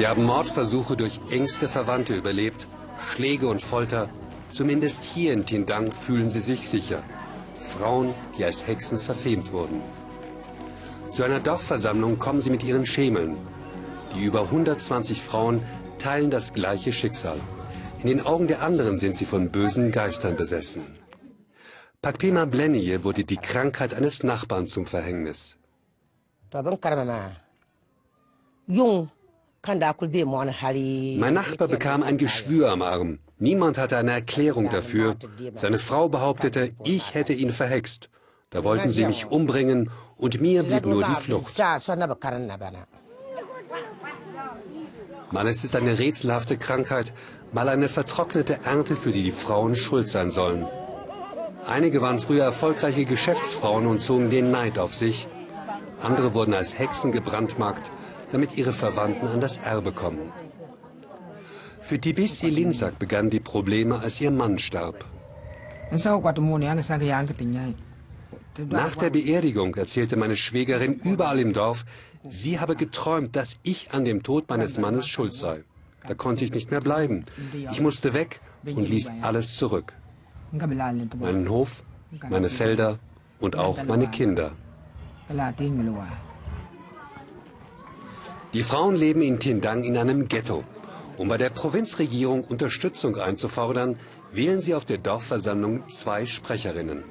Sie haben Mordversuche durch engste Verwandte überlebt, Schläge und Folter. Zumindest hier in Tindang fühlen sie sich sicher. Frauen, die als Hexen verfemt wurden. Zu einer Dorfversammlung kommen sie mit ihren Schemeln. Die über 120 Frauen teilen das gleiche Schicksal. In den Augen der anderen sind sie von bösen Geistern besessen. Pakpema Blennie wurde die Krankheit eines Nachbarn zum Verhängnis. Mein Nachbar bekam ein Geschwür am Arm. Niemand hatte eine Erklärung dafür. Seine Frau behauptete, ich hätte ihn verhext. Da wollten sie mich umbringen und mir blieb nur die Flucht. Mal ist es eine rätselhafte Krankheit, mal eine vertrocknete Ernte, für die die Frauen schuld sein sollen. Einige waren früher erfolgreiche Geschäftsfrauen und zogen den Neid auf sich. Andere wurden als Hexen gebrandmarkt, damit ihre Verwandten an das Erbe kommen. Für Tibisi Linsak begannen die Probleme, als ihr Mann starb. Nach der Beerdigung erzählte meine Schwägerin überall im Dorf, sie habe geträumt, dass ich an dem Tod meines Mannes schuld sei. Da konnte ich nicht mehr bleiben. Ich musste weg und ließ alles zurück. Meinen Hof, meine Felder und auch meine Kinder. Die Frauen leben in Tindang in einem Ghetto. Um bei der Provinzregierung Unterstützung einzufordern, wählen sie auf der Dorfversammlung zwei Sprecherinnen.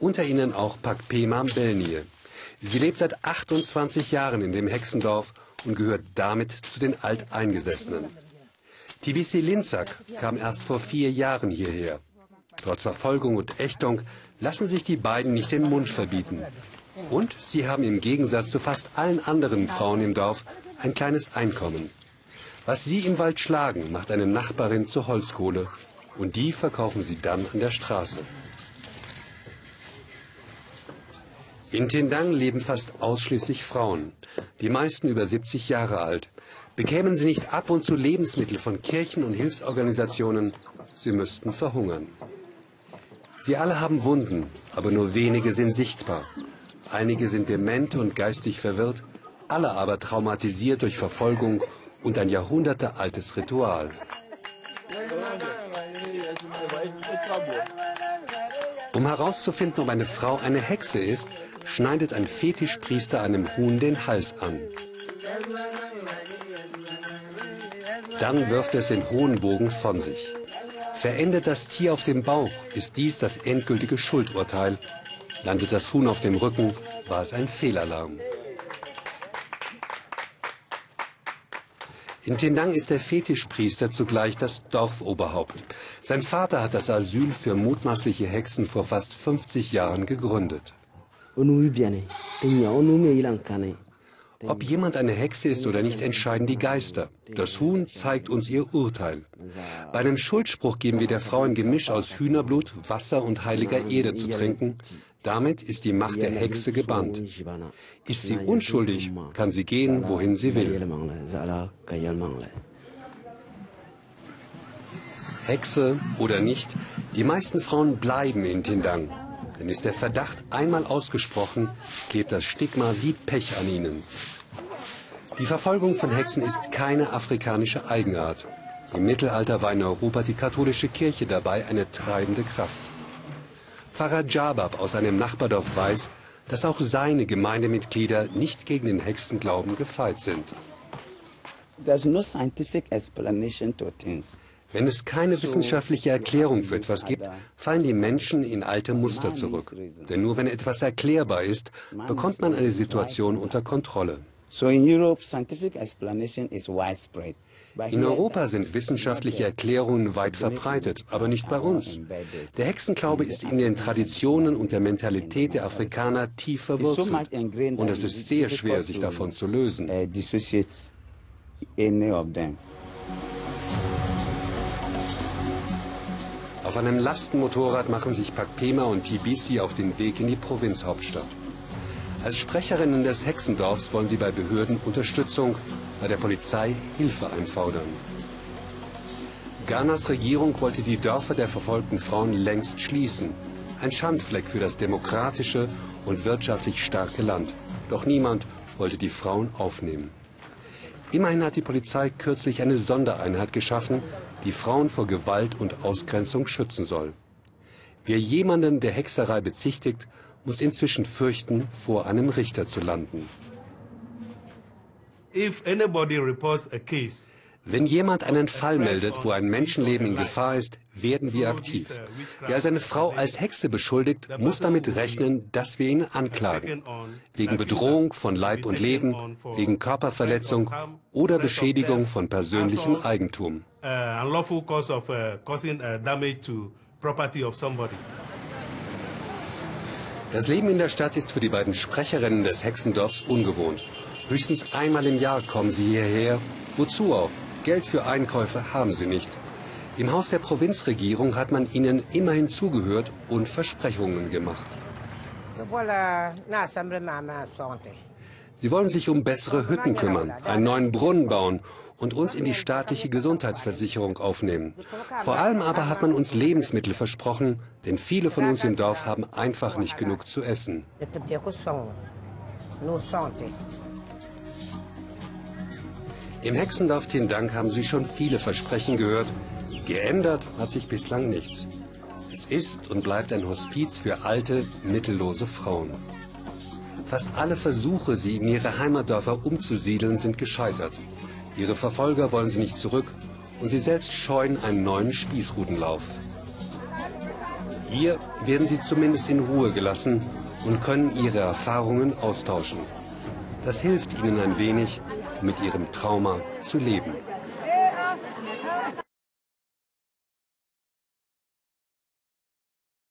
Unter ihnen auch Pakpema Belnie. Sie lebt seit 28 Jahren in dem Hexendorf und gehört damit zu den Alteingesessenen. Tibisi Linzak kam erst vor vier Jahren hierher. Trotz Verfolgung und Ächtung lassen sich die beiden nicht den Mund verbieten. Und sie haben im Gegensatz zu fast allen anderen Frauen im Dorf ein kleines Einkommen. Was sie im Wald schlagen, macht eine Nachbarin zur Holzkohle. Und die verkaufen sie dann an der Straße. In Tindang leben fast ausschließlich Frauen, die meisten über 70 Jahre alt. Bekämen sie nicht ab und zu Lebensmittel von Kirchen und Hilfsorganisationen, sie müssten verhungern. Sie alle haben Wunden, aber nur wenige sind sichtbar. Einige sind dement und geistig verwirrt, alle aber traumatisiert durch Verfolgung und ein jahrhundertealtes Ritual. Um herauszufinden, ob eine Frau eine Hexe ist, schneidet ein Fetischpriester einem Huhn den Hals an. Dann wirft er es in hohen Bogen von sich. Verendet das Tier auf dem Bauch, ist dies das endgültige Schuldurteil. Landet das Huhn auf dem Rücken, war es ein Fehlalarm. In Tindang ist der Fetischpriester zugleich das Dorfoberhaupt. Sein Vater hat das Asyl für mutmaßliche Hexen vor fast 50 Jahren gegründet. Ob jemand eine Hexe ist oder nicht, entscheiden die Geister. Das Huhn zeigt uns ihr Urteil. Bei einem Schuldspruch geben wir der Frau ein Gemisch aus Hühnerblut, Wasser und heiliger Erde zu trinken. Damit ist die Macht der Hexe gebannt. Ist sie unschuldig, kann sie gehen, wohin sie will. Hexe oder nicht, die meisten Frauen bleiben in Tindang. Denn ist der Verdacht einmal ausgesprochen, klebt das Stigma wie Pech an ihnen. Die Verfolgung von Hexen ist keine afrikanische Eigenart. Im Mittelalter war in Europa die katholische Kirche dabei eine treibende Kraft. Pfarrer Jabab aus einem Nachbardorf weiß, dass auch seine Gemeindemitglieder nicht gegen den Hexenglauben gefeit sind. Wenn es keine wissenschaftliche Erklärung für etwas gibt, fallen die Menschen in alte Muster zurück. Denn nur wenn etwas erklärbar ist, bekommt man eine Situation unter Kontrolle. In Europa sind wissenschaftliche Erklärungen weit verbreitet, aber nicht bei uns. Der Hexenglaube ist in den Traditionen und der Mentalität der Afrikaner tief verwurzelt. Und es ist sehr schwer, sich davon zu lösen. Uh, auf einem Lastenmotorrad machen sich Pakpema und Tibisi auf den Weg in die Provinzhauptstadt. Als Sprecherinnen des Hexendorfs wollen sie bei Behörden Unterstützung, bei der Polizei Hilfe einfordern. Ghanas Regierung wollte die Dörfer der verfolgten Frauen längst schließen. Ein Schandfleck für das demokratische und wirtschaftlich starke Land. Doch niemand wollte die Frauen aufnehmen. Immerhin hat die Polizei kürzlich eine Sondereinheit geschaffen, die Frauen vor Gewalt und Ausgrenzung schützen soll. Wer jemanden der Hexerei bezichtigt, muss inzwischen fürchten, vor einem Richter zu landen. Wenn jemand einen Fall meldet, wo ein Menschenleben in Gefahr ist, werden wir aktiv. Wer also eine Frau als Hexe beschuldigt, muss damit rechnen, dass wir ihn anklagen. Wegen Bedrohung von Leib und Leben, wegen Körperverletzung oder Beschädigung von persönlichem Eigentum. Das Leben in der Stadt ist für die beiden Sprecherinnen des Hexendorfs ungewohnt. Höchstens einmal im Jahr kommen sie hierher. Wozu auch? Geld für Einkäufe haben sie nicht. Im Haus der Provinzregierung hat man ihnen immerhin zugehört und Versprechungen gemacht. Sie wollen sich um bessere Hütten kümmern, einen neuen Brunnen bauen und uns in die staatliche Gesundheitsversicherung aufnehmen. Vor allem aber hat man uns Lebensmittel versprochen, denn viele von uns im Dorf haben einfach nicht genug zu essen. Im Hexendorf Tindank haben Sie schon viele Versprechen gehört. Geändert hat sich bislang nichts. Es ist und bleibt ein Hospiz für alte, mittellose Frauen. Fast alle Versuche, sie in ihre Heimatdörfer umzusiedeln, sind gescheitert. Ihre Verfolger wollen sie nicht zurück und sie selbst scheuen einen neuen Spießrutenlauf. Hier werden sie zumindest in Ruhe gelassen und können ihre Erfahrungen austauschen. Das hilft ihnen ein wenig, mit ihrem Trauma zu leben.